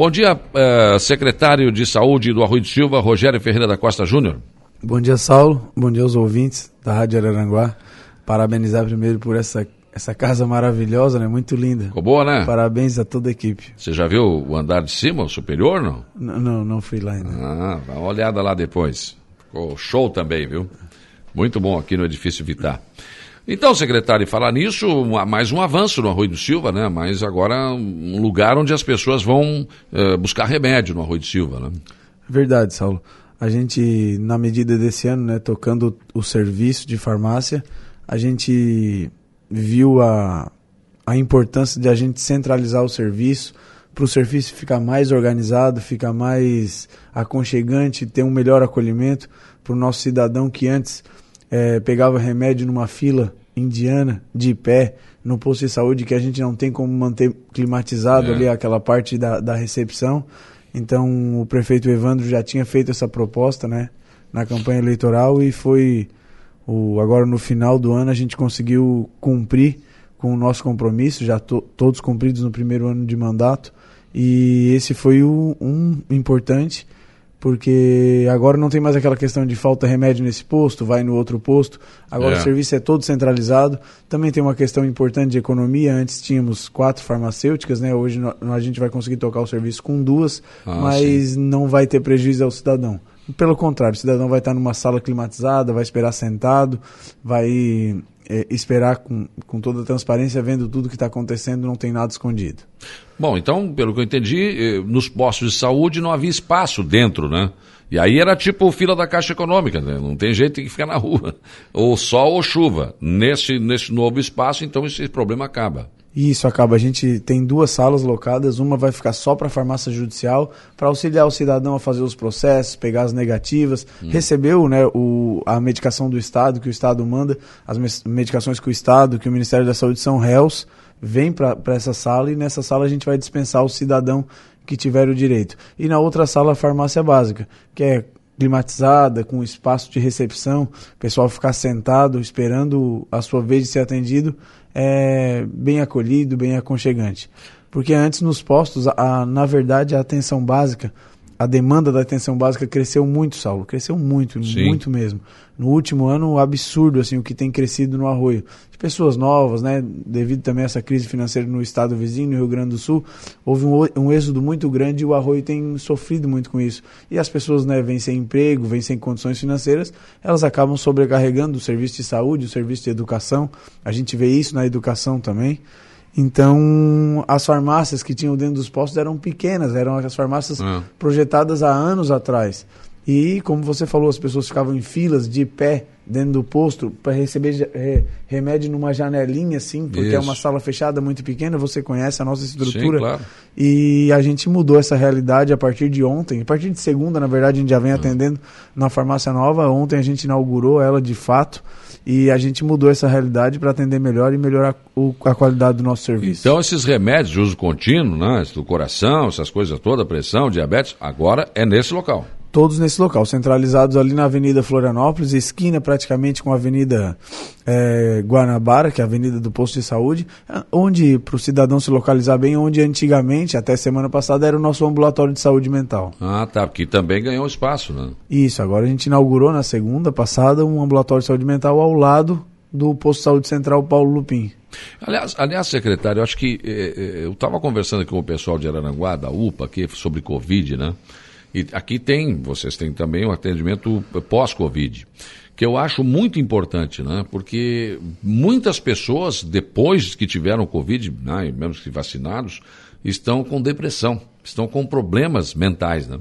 Bom dia, uh, secretário de Saúde do Arroio de Silva, Rogério Ferreira da Costa Júnior. Bom dia, Saulo. Bom dia aos ouvintes da Rádio Araranguá. Parabenizar primeiro por essa, essa casa maravilhosa, né? Muito linda. Ficou boa, né? Parabéns a toda a equipe. Você já viu o andar de cima, o superior, não? N não, não fui lá ainda. Ah, dá uma olhada lá depois. Ficou show também, viu? Muito bom aqui no Edifício Vitar. Então, secretário, falar nisso, mais um avanço no Arroio do Silva, né? Mas agora um lugar onde as pessoas vão uh, buscar remédio no Arroio do Silva, né? Verdade, Saulo. A gente, na medida desse ano, né, tocando o serviço de farmácia, a gente viu a, a importância de a gente centralizar o serviço, para o serviço ficar mais organizado, ficar mais aconchegante, ter um melhor acolhimento para o nosso cidadão que antes é, pegava remédio numa fila indiana, de pé, no posto de saúde, que a gente não tem como manter climatizado é. ali aquela parte da, da recepção. Então o prefeito Evandro já tinha feito essa proposta, né, na campanha eleitoral e foi o agora no final do ano a gente conseguiu cumprir com o nosso compromisso, já to, todos cumpridos no primeiro ano de mandato e esse foi o, um importante porque agora não tem mais aquela questão de falta remédio nesse posto, vai no outro posto. Agora é. o serviço é todo centralizado. Também tem uma questão importante de economia. Antes tínhamos quatro farmacêuticas, né? Hoje a gente vai conseguir tocar o serviço com duas, ah, mas sim. não vai ter prejuízo ao cidadão. Pelo contrário, o cidadão vai estar numa sala climatizada, vai esperar sentado, vai é, esperar com, com toda transparência, vendo tudo que está acontecendo, não tem nada escondido. Bom, então, pelo que eu entendi, eh, nos postos de saúde não havia espaço dentro, né? E aí era tipo fila da Caixa Econômica, né? não tem jeito, tem que ficar na rua. Ou sol ou chuva. Nesse, nesse novo espaço, então esse problema acaba. Isso acaba. A gente tem duas salas locadas. Uma vai ficar só para a farmácia judicial, para auxiliar o cidadão a fazer os processos, pegar as negativas. Hum. Recebeu né, o, a medicação do Estado, que o Estado manda, as medicações que o Estado, que o Ministério da Saúde são réus, vem para essa sala e nessa sala a gente vai dispensar o cidadão que tiver o direito. E na outra sala, a farmácia básica, que é climatizada, com espaço de recepção, o pessoal ficar sentado esperando a sua vez de ser atendido, é bem acolhido, bem aconchegante. Porque antes nos postos, a, na verdade, a atenção básica a demanda da atenção básica cresceu muito, Saulo. Cresceu muito, Sim. muito mesmo. No último ano, absurdo assim o que tem crescido no Arroio. De pessoas novas, né? Devido também a essa crise financeira no estado vizinho, no Rio Grande do Sul, houve um, um êxodo muito grande e o Arroio tem sofrido muito com isso. E as pessoas, né, vêm sem emprego, vêm sem condições financeiras, elas acabam sobrecarregando o serviço de saúde, o serviço de educação. A gente vê isso na educação também. Então, as farmácias que tinham dentro dos postos eram pequenas, eram as farmácias é. projetadas há anos atrás. E, como você falou, as pessoas ficavam em filas de pé dentro do posto para receber re, remédio numa janelinha, assim, porque Isso. é uma sala fechada muito pequena, você conhece a nossa estrutura. Sim, claro. E a gente mudou essa realidade a partir de ontem. A partir de segunda, na verdade, a gente já vem é. atendendo na farmácia nova. Ontem a gente inaugurou ela de fato. E a gente mudou essa realidade para atender melhor e melhorar o, a qualidade do nosso serviço. Então, esses remédios de uso contínuo, né, do coração, essas coisas todas, pressão, diabetes, agora é nesse local todos nesse local, centralizados ali na Avenida Florianópolis, esquina praticamente com a Avenida é, Guanabara, que é a Avenida do Posto de Saúde, onde, para o cidadão se localizar bem, onde antigamente, até semana passada, era o nosso ambulatório de saúde mental. Ah, tá, porque também ganhou espaço, né? Isso, agora a gente inaugurou na segunda passada um ambulatório de saúde mental ao lado do Posto de Saúde Central Paulo Lupim. Aliás, aliás, secretário, eu acho que eh, eu estava conversando com o pessoal de Araranguá, da UPA, aqui, sobre Covid, né? E aqui tem, vocês têm também o atendimento pós-Covid, que eu acho muito importante, né? Porque muitas pessoas, depois que tiveram Covid, né, mesmo que vacinados, estão com depressão, estão com problemas mentais, né?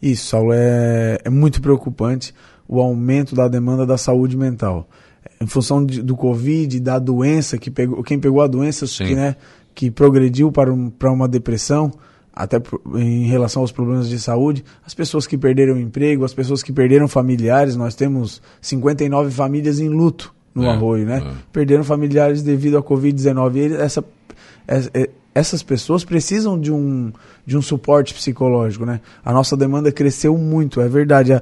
Isso, Saulo, é, é muito preocupante o aumento da demanda da saúde mental. Em função de, do Covid, da doença, que pegou, quem pegou a doença que, né, que progrediu para, um, para uma depressão, até em relação aos problemas de saúde, as pessoas que perderam emprego, as pessoas que perderam familiares, nós temos 59 famílias em luto no é, Arroio, né? É. Perderam familiares devido à Covid-19. Essa, essa, é, essas pessoas precisam de um, de um suporte psicológico, né? A nossa demanda cresceu muito, é verdade.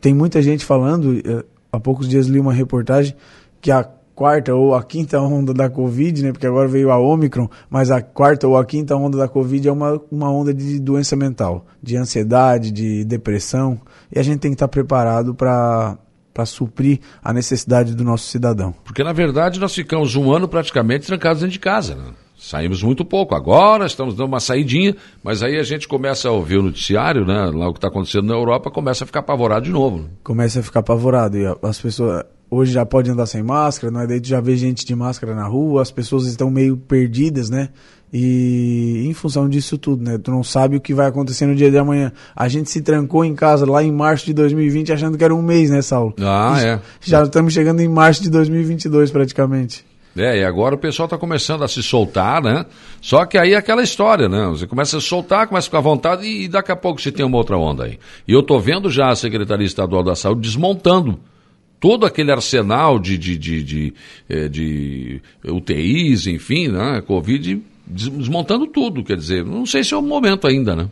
Tem muita gente falando, há poucos dias li uma reportagem que a quarta ou a quinta onda da Covid, né? Porque agora veio a Omicron, mas a quarta ou a quinta onda da Covid é uma, uma onda de doença mental, de ansiedade, de depressão, e a gente tem que estar preparado para para suprir a necessidade do nosso cidadão. Porque na verdade nós ficamos um ano praticamente trancados dentro de casa, né? Saímos muito pouco. Agora estamos dando uma saidinha, mas aí a gente começa a ouvir o noticiário, né? Lá o que está acontecendo na Europa, começa a ficar apavorado de novo. Né? Começa a ficar apavorado. E as pessoas hoje já podem andar sem máscara, né? Daí tu já vê gente de máscara na rua, as pessoas estão meio perdidas, né? E em função disso tudo, né? Tu não sabe o que vai acontecer no dia de amanhã. A gente se trancou em casa lá em março de 2020 achando que era um mês, né, Saulo? Ah, já, é. Já estamos chegando em março de 2022 praticamente. É, e agora o pessoal está começando a se soltar, né? Só que aí é aquela história, né? Você começa a soltar, começa a ficar à vontade e, daqui a pouco você tem uma outra onda aí. E eu estou vendo já a Secretaria Estadual da Saúde desmontando todo aquele arsenal de, de, de, de, eh, de, de UTIs, enfim, né? Covid, desmontando tudo, quer dizer, não sei se é o momento ainda, né?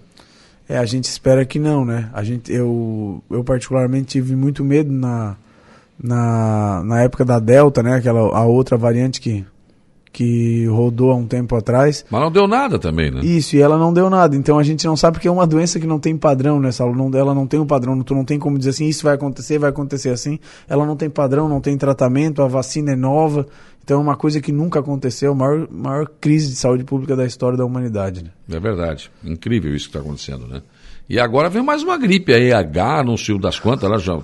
É, a gente espera que não, né? A gente, eu, eu particularmente tive muito medo na na, na época da Delta, né? Aquela, a outra variante que, que rodou há um tempo atrás. Mas não deu nada também, né? Isso, e ela não deu nada. Então a gente não sabe porque é uma doença que não tem padrão, né, Saulo? Não, ela não tem um padrão. Tu não tem como dizer assim, isso vai acontecer, vai acontecer assim. Ela não tem padrão, não tem tratamento, a vacina é nova. Então é uma coisa que nunca aconteceu, a maior, maior crise de saúde pública da história da humanidade. Né? É verdade. Incrível isso que está acontecendo, né? E agora vem mais uma gripe aí, H, não sei das quantas, lá já,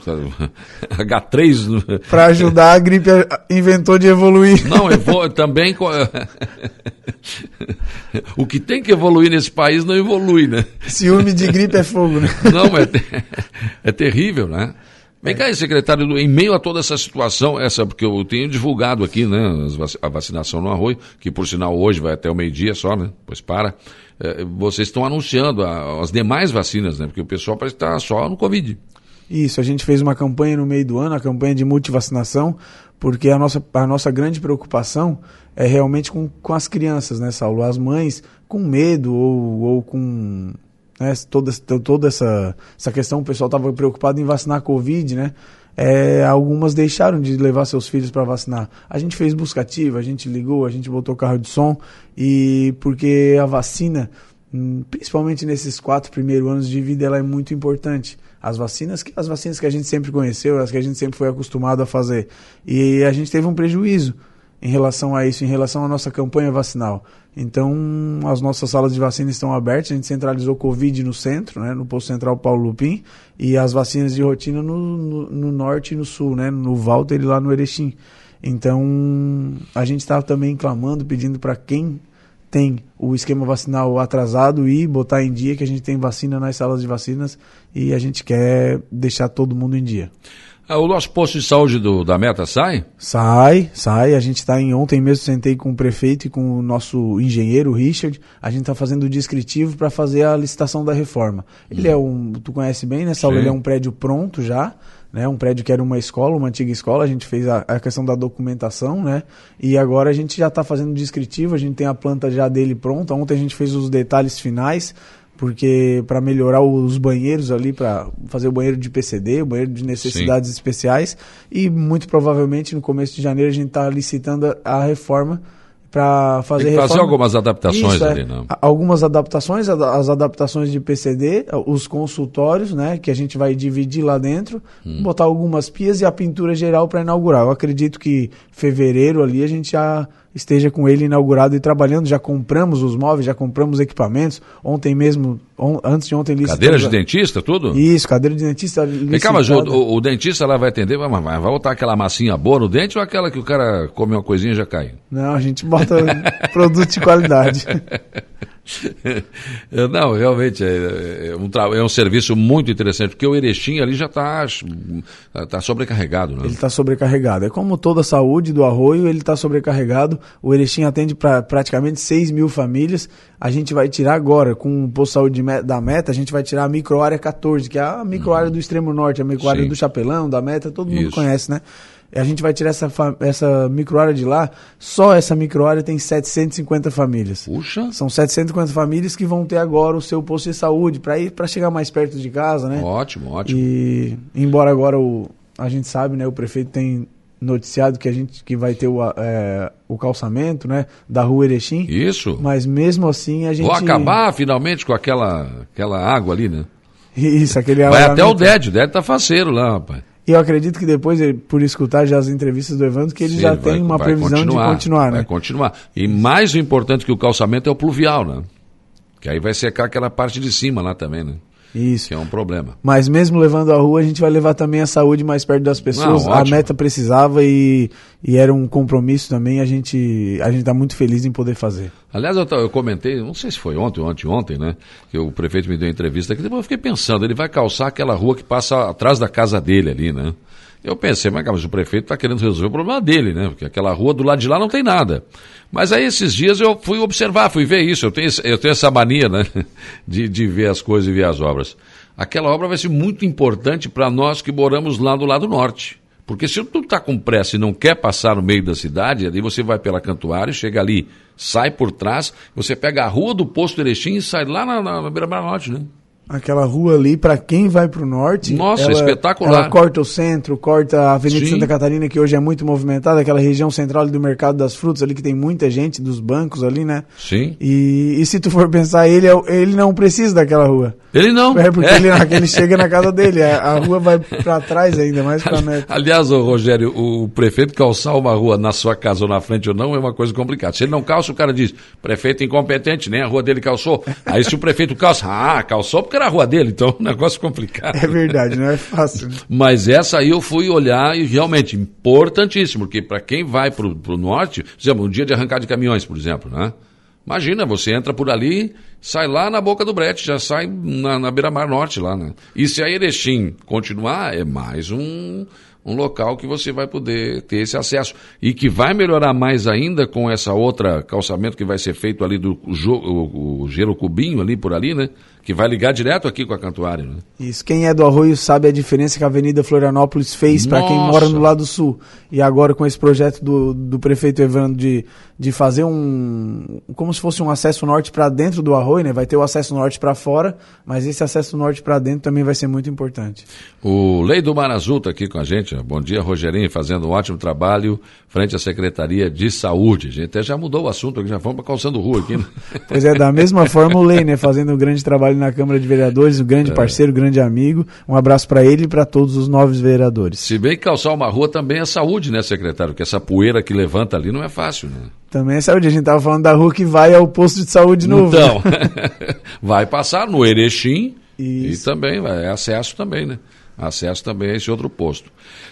H3. Para ajudar, a gripe inventou de evoluir. Não, evo também. o que tem que evoluir nesse país não evolui, né? Ciúme de gripe é fogo, né? Não, é, é terrível, né? Vem cá, secretário, em meio a toda essa situação, essa, porque eu tenho divulgado aqui, né, a vacinação no arroio, que por sinal hoje vai até o meio-dia só, né? Pois para. É, vocês estão anunciando a, as demais vacinas, né? Porque o pessoal parece estar só no Covid. Isso, a gente fez uma campanha no meio do ano, a campanha de multivacinação, porque a nossa, a nossa grande preocupação é realmente com, com as crianças, né, Saulo? As mães com medo ou, ou com né, toda, toda essa, essa questão, o pessoal estava preocupado em vacinar a Covid, né? É, algumas deixaram de levar seus filhos para vacinar. A gente fez buscativa, a gente ligou, a gente botou carro de som, e porque a vacina, hum, principalmente nesses quatro primeiros anos de vida, ela é muito importante. As vacinas, as vacinas que a gente sempre conheceu, as que a gente sempre foi acostumado a fazer. E a gente teve um prejuízo em relação a isso, em relação à nossa campanha vacinal. Então, as nossas salas de vacina estão abertas, a gente centralizou Covid no centro, né, no posto central Paulo Lupim, e as vacinas de rotina no, no, no norte e no sul, né, no Walter e lá no Erechim. Então, a gente está também clamando, pedindo para quem tem o esquema vacinal atrasado e botar em dia que a gente tem vacina nas salas de vacinas e a gente quer deixar todo mundo em dia. Ah, o nosso posto de saúde do, da Meta sai? Sai, sai. A gente está em ontem mesmo sentei com o prefeito e com o nosso engenheiro Richard. A gente está fazendo o descritivo para fazer a licitação da reforma. Ele hum. é um, tu conhece bem, né, Saulo? Sim. Ele é um prédio pronto já. Né, um prédio que era uma escola, uma antiga escola, a gente fez a, a questão da documentação, né? E agora a gente já está fazendo o descritivo, a gente tem a planta já dele pronta. Ontem a gente fez os detalhes finais, porque para melhorar os banheiros ali, para fazer o banheiro de PCD, o banheiro de necessidades Sim. especiais, e muito provavelmente no começo de janeiro a gente está licitando a reforma para fazer Tem que fazer algumas adaptações Isso, ali, é. não? Algumas adaptações, as adaptações de PCD, os consultórios, né, que a gente vai dividir lá dentro, hum. botar algumas pias e a pintura geral para inaugurar. Eu acredito que fevereiro ali a gente já esteja com ele inaugurado e trabalhando. Já compramos os móveis, já compramos equipamentos. Ontem mesmo, on, antes de ontem... Cadeira de dentista, tudo? Isso, cadeira de dentista. Vem cá, mas o, o, o, dentista lá vai atender, vai, vai botar aquela massinha boa no dente ou aquela que o cara come uma coisinha e já cai? Não, a gente bota produto de qualidade. Não, realmente é, é, um, é um serviço muito interessante, porque o Erechim ali já está tá sobrecarregado. Né? Ele está sobrecarregado. É como toda a saúde do arroio, ele está sobrecarregado. O Erechim atende para praticamente 6 mil famílias. A gente vai tirar agora, com o posto de saúde da meta, a gente vai tirar a microárea 14, que é a microárea hum. do extremo norte, a microárea do Chapelão, da meta, todo mundo Isso. conhece, né? A gente vai tirar essa, essa microárea de lá, só essa microárea tem 750 famílias. Puxa! São 750 famílias que vão ter agora o seu posto de saúde para ir para chegar mais perto de casa, né? Ótimo, ótimo. E embora agora o a gente sabe, né, o prefeito tem noticiado que a gente que vai ter o, é, o calçamento, né, da Rua Erechim. Isso. Mas mesmo assim a gente Vou acabar finalmente com aquela aquela água ali, né? Isso, aquele Vai até o Ded, o Ded tá faceiro lá, rapaz. E eu acredito que depois, por escutar já as entrevistas do Evandro, que ele Sim, já vai, tem uma previsão continuar, de continuar, né? Vai continuar. E mais importante que o calçamento é o pluvial, né? Que aí vai secar aquela parte de cima lá também, né? Isso. Que é um problema. Mas mesmo levando a rua, a gente vai levar também a saúde mais perto das pessoas. Não, a meta precisava e, e era um compromisso também. A gente a gente está muito feliz em poder fazer. Aliás, eu, eu, comentei, não sei se foi ontem ou ontem, né? Que o prefeito me deu uma entrevista aqui. Depois eu fiquei pensando, ele vai calçar aquela rua que passa atrás da casa dele ali, né? Eu pensei, mas, mas o prefeito está querendo resolver o problema dele, né? Porque aquela rua do lado de lá não tem nada. Mas aí esses dias eu fui observar, fui ver isso. Eu tenho, eu tenho essa mania, né? De, de ver as coisas e ver as obras. Aquela obra vai ser muito importante para nós que moramos lá do lado norte. Porque se tu está com pressa e não quer passar no meio da cidade, aí você vai pela Cantuária, chega ali, sai por trás, você pega a rua do Posto Erechim e sai lá na, na, na Beira-Mar Norte, né? Aquela rua ali, para quem vai para o norte. Nossa, ela, espetacular. Ela corta o centro, corta a Avenida Sim. Santa Catarina, que hoje é muito movimentada, aquela região central do mercado das frutas ali, que tem muita gente, dos bancos ali, né? Sim. E, e se tu for pensar, ele, é ele não precisa daquela rua. Ele não. É porque é. Ele, ele chega na casa dele, a, a rua vai para trás ainda, mais para meta. Aliás, ô, Rogério, o prefeito calçar uma rua na sua casa ou na frente ou não é uma coisa complicada. Se ele não calça, o cara diz, prefeito incompetente, nem a rua dele calçou. Aí se o prefeito calça, ah, calçou porque era a rua dele, então um negócio complicado. É verdade, não é fácil. Mas essa aí eu fui olhar e realmente importantíssimo, porque para quem vai para o norte, por exemplo, um dia de arrancar de caminhões, por exemplo, né? Imagina, você entra por ali, sai lá na boca do brete, já sai na, na beira-mar norte lá, né? E se a Erechim continuar, é mais um, um local que você vai poder ter esse acesso. E que vai melhorar mais ainda com essa outra calçamento que vai ser feito ali do o, o, Gelo Cubinho ali por ali, né? que vai ligar direto aqui com a Cantuária. Né? Isso, quem é do Arroio sabe a diferença que a Avenida Florianópolis fez para quem mora no lado sul. E agora com esse projeto do, do prefeito Evandro de, de fazer um. como se fosse um acesso norte para dentro do Arroio, né? Vai ter o acesso norte para fora, mas esse acesso norte para dentro também vai ser muito importante. O Lei do Mar Azul está aqui com a gente. Bom dia, Rogerinho, fazendo um ótimo trabalho frente à Secretaria de Saúde. A gente até já mudou o assunto, já vamos calçando rua aqui. Né? pois é, da mesma forma o Lei, né? Fazendo um grande trabalho na Câmara de Vereadores, um grande é. parceiro, grande amigo. Um abraço para ele e para todos os novos vereadores. Se bem que calçar uma rua também é saúde, né, secretário? Porque essa poeira que levanta ali não é fácil, né? Também é saúde. A gente estava falando da rua que vai ao posto de saúde novo. Então, vai passar no Erechim Isso. e também é acesso também, né? acesso também a esse outro posto.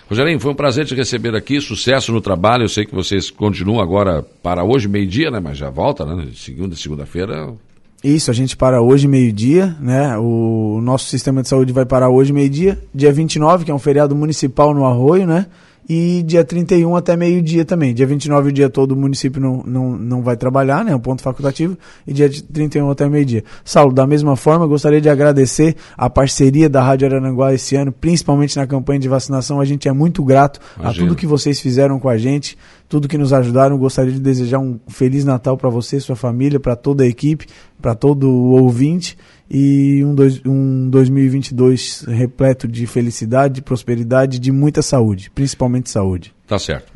Rogerinho, foi um prazer te receber aqui, sucesso no trabalho, eu sei que vocês continuam agora para hoje, meio-dia, né, mas já volta, né, segunda, segunda-feira isso, a gente para hoje meio-dia, né? O nosso sistema de saúde vai parar hoje meio-dia, dia 29, que é um feriado municipal no Arroio, né? E dia 31 até meio-dia também. Dia 29 o dia todo o município não, não, não vai trabalhar, né? É um ponto facultativo. E dia 31 até meio-dia. Saulo, da mesma forma, gostaria de agradecer a parceria da Rádio Arananguá esse ano, principalmente na campanha de vacinação. A gente é muito grato Imagina. a tudo que vocês fizeram com a gente tudo que nos ajudaram. Gostaria de desejar um Feliz Natal para você, sua família, para toda a equipe, para todo o ouvinte e um, dois, um 2022 repleto de felicidade, de prosperidade, de muita saúde, principalmente saúde. Tá certo.